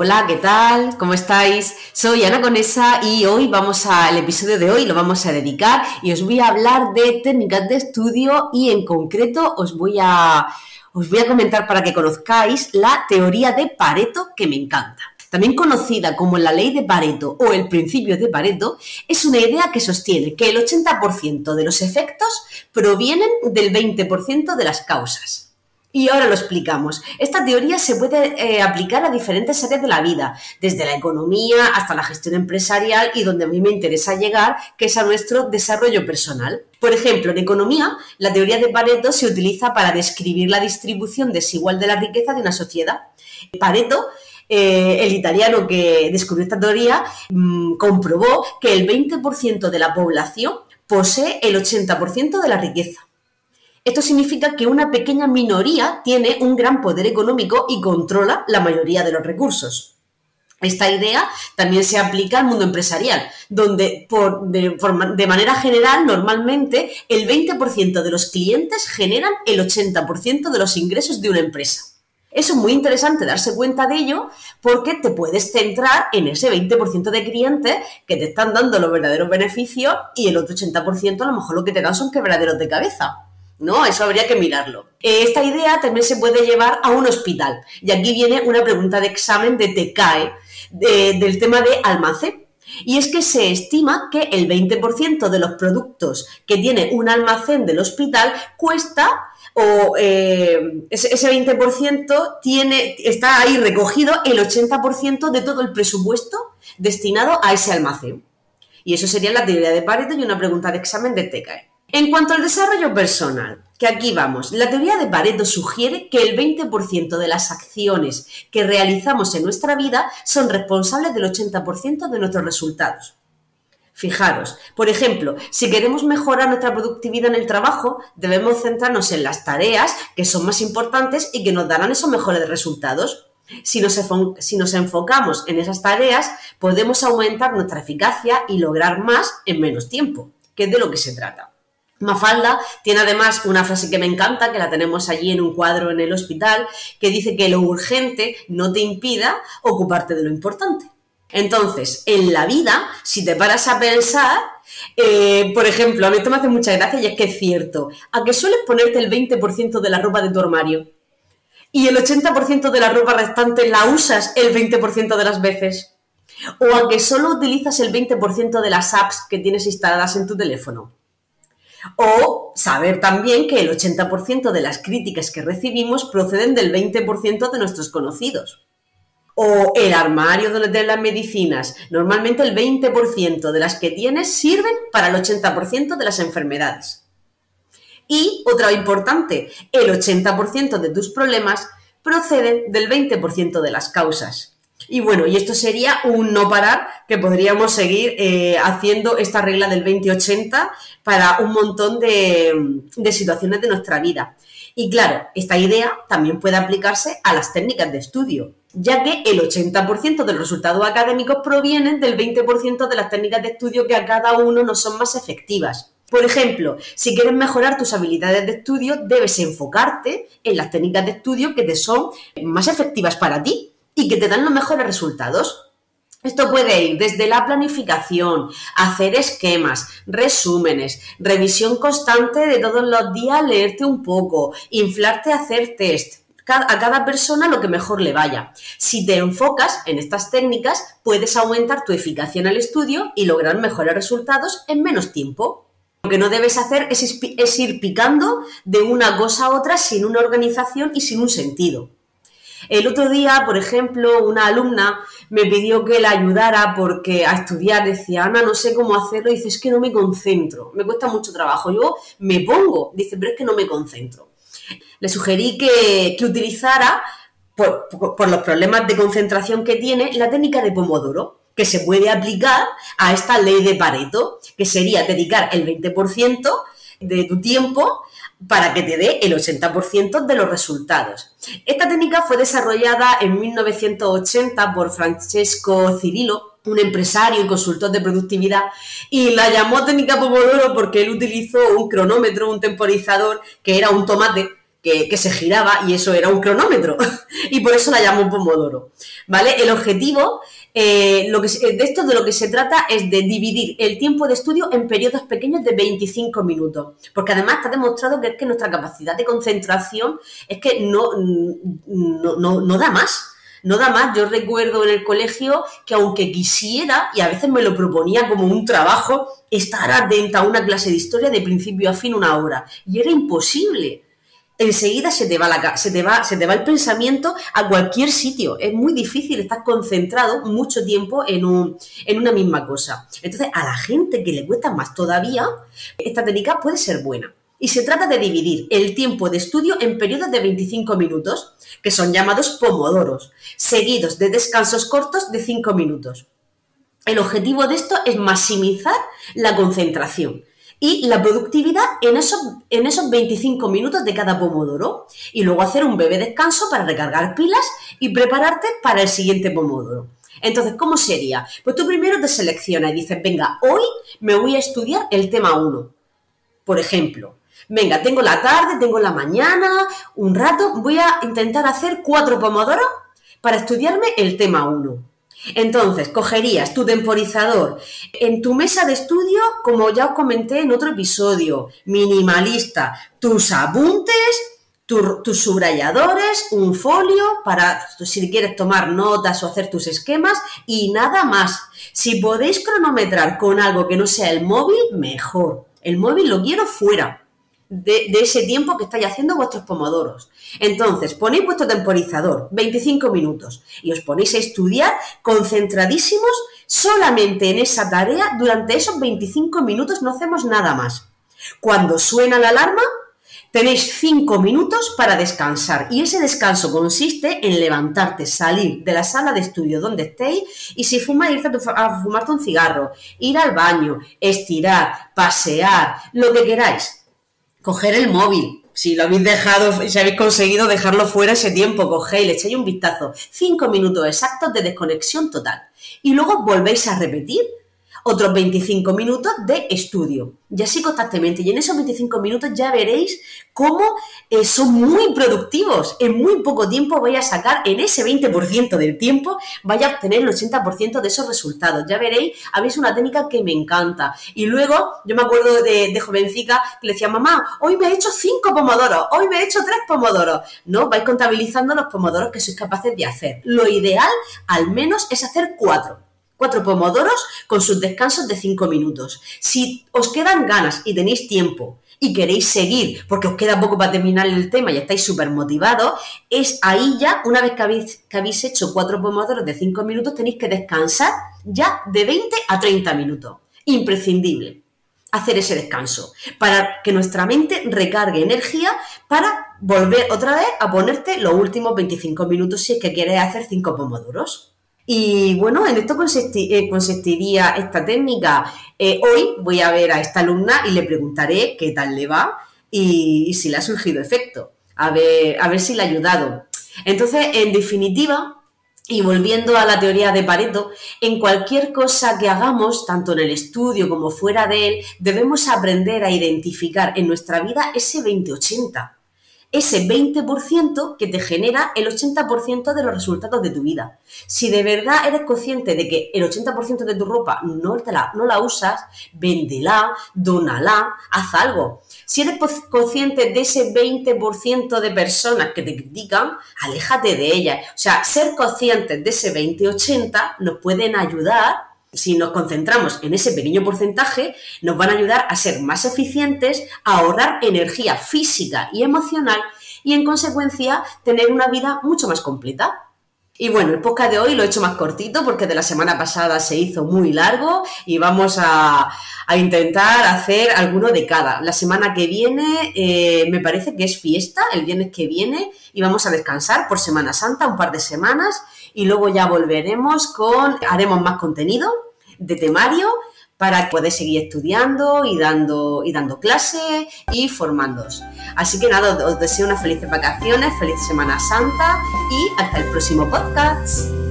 Hola, ¿qué tal? ¿Cómo estáis? Soy Ana Conesa y hoy vamos al episodio de hoy lo vamos a dedicar y os voy a hablar de técnicas de estudio y en concreto os voy a os voy a comentar para que conozcáis la teoría de Pareto que me encanta. También conocida como la ley de Pareto o el principio de Pareto, es una idea que sostiene que el 80% de los efectos provienen del 20% de las causas. Y ahora lo explicamos. Esta teoría se puede eh, aplicar a diferentes áreas de la vida, desde la economía hasta la gestión empresarial y donde a mí me interesa llegar, que es a nuestro desarrollo personal. Por ejemplo, en economía, la teoría de Pareto se utiliza para describir la distribución desigual de la riqueza de una sociedad. Pareto eh, el italiano que descubrió esta teoría mm, comprobó que el 20% de la población posee el 80% de la riqueza. Esto significa que una pequeña minoría tiene un gran poder económico y controla la mayoría de los recursos. Esta idea también se aplica al mundo empresarial, donde de, manera general, normalmente, el 20% de los clientes generan el 80% de los ingresos de una empresa. Eso es muy interesante darse cuenta de ello porque te puedes centrar en ese 20% de clientes que te están dando los verdaderos beneficios y el otro 80% a lo mejor lo que te dan son quebraderos de cabeza. ¿No? Eso habría que mirarlo. Eh, esta idea también se puede llevar a un hospital. Y aquí viene una pregunta de examen de TECAE del tema de almacén. Y es que se estima que el 20% de los productos que tiene un almacén del hospital cuesta o eh, ese, 20% tiene, está ahí recogido el 80% de todo el presupuesto destinado a ese almacén. Y eso sería la teoría de Pareto y una pregunta de examen de TECAE. En cuanto al desarrollo personal, que aquí vamos, la teoría de Pareto sugiere que el 20% de las acciones que realizamos en nuestra vida son responsables del 80% de nuestros resultados. Fijaros, por ejemplo, si queremos mejorar nuestra productividad en el trabajo, debemos centrarnos en las tareas que son más importantes y que nos darán esos mejores resultados. Si nos, si nos, enfocamos en esas tareas, podemos aumentar nuestra eficacia y lograr más en menos tiempo, que es de lo que se trata. Mafalda tiene además una frase que me encanta, que la tenemos allí en un cuadro en el hospital, que dice que lo urgente no te impida ocuparte de lo importante. Entonces, en la vida, si te paras a pensar, eh, por ejemplo, a mí esto me hace mucha gracia y es que es cierto, a que sueles ponerte el 20% de la ropa de tu armario y el 80% de la ropa restante la usas el 20% de las veces. O a que solo utilizas el 20% de las apps que tienes instaladas en tu teléfono. O saber también que el 80% de las críticas que recibimos proceden del 20% de nuestros conocidos. O el armario de las medicinas. Normalmente el 20% de las que tienes sirven para el 80% de las enfermedades. Y otra importante, el 80% de tus problemas proceden del 20% de las causas. Y bueno, y esto sería un no parar que podríamos seguir eh, haciendo esta regla del 20-80 para un montón de, situaciones de nuestra vida. Y claro, esta idea también puede aplicarse a las técnicas de estudio, ya que el 80% de los resultados académicos provienen del 20% de las técnicas de estudio que a cada uno no son más efectivas. Por ejemplo, si quieres mejorar tus habilidades de estudio, debes enfocarte en las técnicas de estudio que te son más efectivas para ti y que te dan los mejores resultados. Esto puede ir desde la planificación, hacer esquemas, resúmenes, revisión constante de todos los días, leerte un poco, inflarte a hacer test, a cada persona lo que mejor le vaya. Si te enfocas en estas técnicas, puedes aumentar tu eficacia en el estudio y lograr mejores resultados en menos tiempo. Lo que no debes hacer es, es ir picando de una cosa a otra sin una organización y sin un sentido. El otro día, por ejemplo, una alumna me pidió que la ayudara porque a estudiar decía, Ana, no sé cómo hacerlo, dice, es que no me concentro, me cuesta mucho trabajo. Yo me pongo, dice, pero es que no me concentro. Le sugerí que, utilizara, por, por los problemas de concentración que tiene, la técnica de Pomodoro que se puede aplicar a esta ley de Pareto, que sería dedicar el 20% de tu tiempo para que te dé el 80% de los resultados. Esta técnica fue desarrollada en 1980 por Francesco Cirillo, un empresario y consultor de productividad, y la llamó técnica Pomodoro porque él utilizó un cronómetro, un temporizador, que era un tomate, que, se giraba y eso era un cronómetro. y por eso la llamo Pomodoro. ¿Vale? El objetivo eh, lo que, de esto de lo que se trata es de dividir el tiempo de estudio en periodos pequeños de 25 minutos, porque además está demostrado que es que nuestra capacidad de concentración es que no, no, no da más. No da más. Yo recuerdo en el colegio que aunque quisiera, y a veces me lo proponía como un trabajo, estar atenta a una clase de historia de principio a fin una hora. Y era imposible enseguida se te va se te va, el pensamiento a cualquier sitio. Es muy difícil estar concentrado mucho tiempo en, en una misma cosa. Entonces, a la gente que le cuesta más todavía, esta técnica puede ser buena. Y se trata de dividir el tiempo de estudio en periodos de 25 minutos, que son llamados pomodoros, seguidos de descansos cortos de 5 minutos. El objetivo de esto es maximizar la concentración y la productividad en esos, en esos 25 minutos de cada pomodoro y luego hacer un breve descanso para recargar pilas y prepararte para el siguiente pomodoro. Entonces, ¿cómo sería? Pues tú primero te seleccionas y dices, venga, hoy me voy a estudiar el tema 1. Por ejemplo, venga, tengo la tarde, tengo la mañana, un rato, voy a intentar hacer cuatro pomodoros para estudiarme el tema 1. Entonces, cogerías tu temporizador en tu mesa de estudio, como ya os comenté en otro episodio, minimalista, tus apuntes, tus subrayadores, un folio para si quieres tomar notas o hacer tus esquemas y nada más. Si podéis cronometrar con algo que no sea el móvil, mejor. El móvil lo quiero fuera de, ese tiempo que estáis haciendo vuestros pomodoros. Entonces, ponéis vuestro temporizador, 25 minutos, y os ponéis a estudiar concentradísimos solamente en esa tarea. Durante esos 25 minutos no hacemos nada más. Cuando suena la alarma, tenéis 5 minutos para descansar. Y ese descanso consiste en levantarte, salir de la sala de estudio donde estéis y si fumáis, irte a fumarte un cigarro, ir al baño, estirar, pasear, lo que queráis coger el móvil. Si lo habéis dejado, si habéis conseguido dejarlo fuera ese tiempo, cogéis, le echáis un vistazo. Cinco minutos exactos de desconexión total. Y luego volvéis a repetir otros 25 minutos de estudio, y así constantemente. Y en esos 25 minutos ya veréis cómo eh, son muy productivos. En muy poco tiempo vais a sacar, en ese 20% del tiempo, vais a obtener el 80% de esos resultados. Ya veréis, habéis una técnica que me encanta. Y luego, yo me acuerdo de, de que le decía, mamá, hoy me he hecho 5 pomodoros, hoy me he hecho 3 pomodoros. No, vais contabilizando los pomodoros que sois capaces de hacer. Lo ideal, al menos, es hacer 4 cuatro pomodoros con sus descansos de cinco minutos. Si os quedan ganas y tenéis tiempo y queréis seguir, porque os queda poco para terminar el tema y estáis súper motivados, es ahí ya, una vez que habéis, hecho cuatro pomodoros de cinco minutos, tenéis que descansar ya de 20 a 30 minutos. Imprescindible hacer ese descanso para que nuestra mente recargue energía para volver otra vez a ponerte los últimos 25 minutos si es que quieres hacer cinco pomodoros. Y bueno, en esto eh, consistiría esta técnica. Eh, hoy voy a ver a esta alumna y le preguntaré qué tal le va y, si le ha surgido efecto. A ver, a ver si le ha ayudado. Entonces, en definitiva, y volviendo a la teoría de Pareto, en cualquier cosa que hagamos, tanto en el estudio como fuera de él, debemos aprender a identificar en nuestra vida ese 20-80 ese 20% que te genera el 80% de los resultados de tu vida. Si de verdad eres consciente de que el 80% de tu ropa no, te la, no la usas, véndela, dónala, haz algo. Si eres consciente de ese 20% de personas que te critican, aléjate de ellas. O sea, ser conscientes de ese 20-80 nos pueden ayudar si nos concentramos en ese pequeño porcentaje, nos van a ayudar a ser más eficientes, a ahorrar energía física y emocional y en consecuencia tener una vida mucho más completa. Y bueno, el podcast de hoy lo he hecho más cortito porque de la semana pasada se hizo muy largo y vamos a, intentar hacer alguno de cada. La semana que viene eh, me parece que es fiesta, el viernes que viene, y vamos a descansar por Semana Santa un par de semanas y luego ya volveremos con, haremos más contenido de temario para poder seguir estudiando y dando, y dando clases y formándoos. Así que nada, os deseo unas felices vacaciones, feliz Semana Santa y hasta el próximo podcast.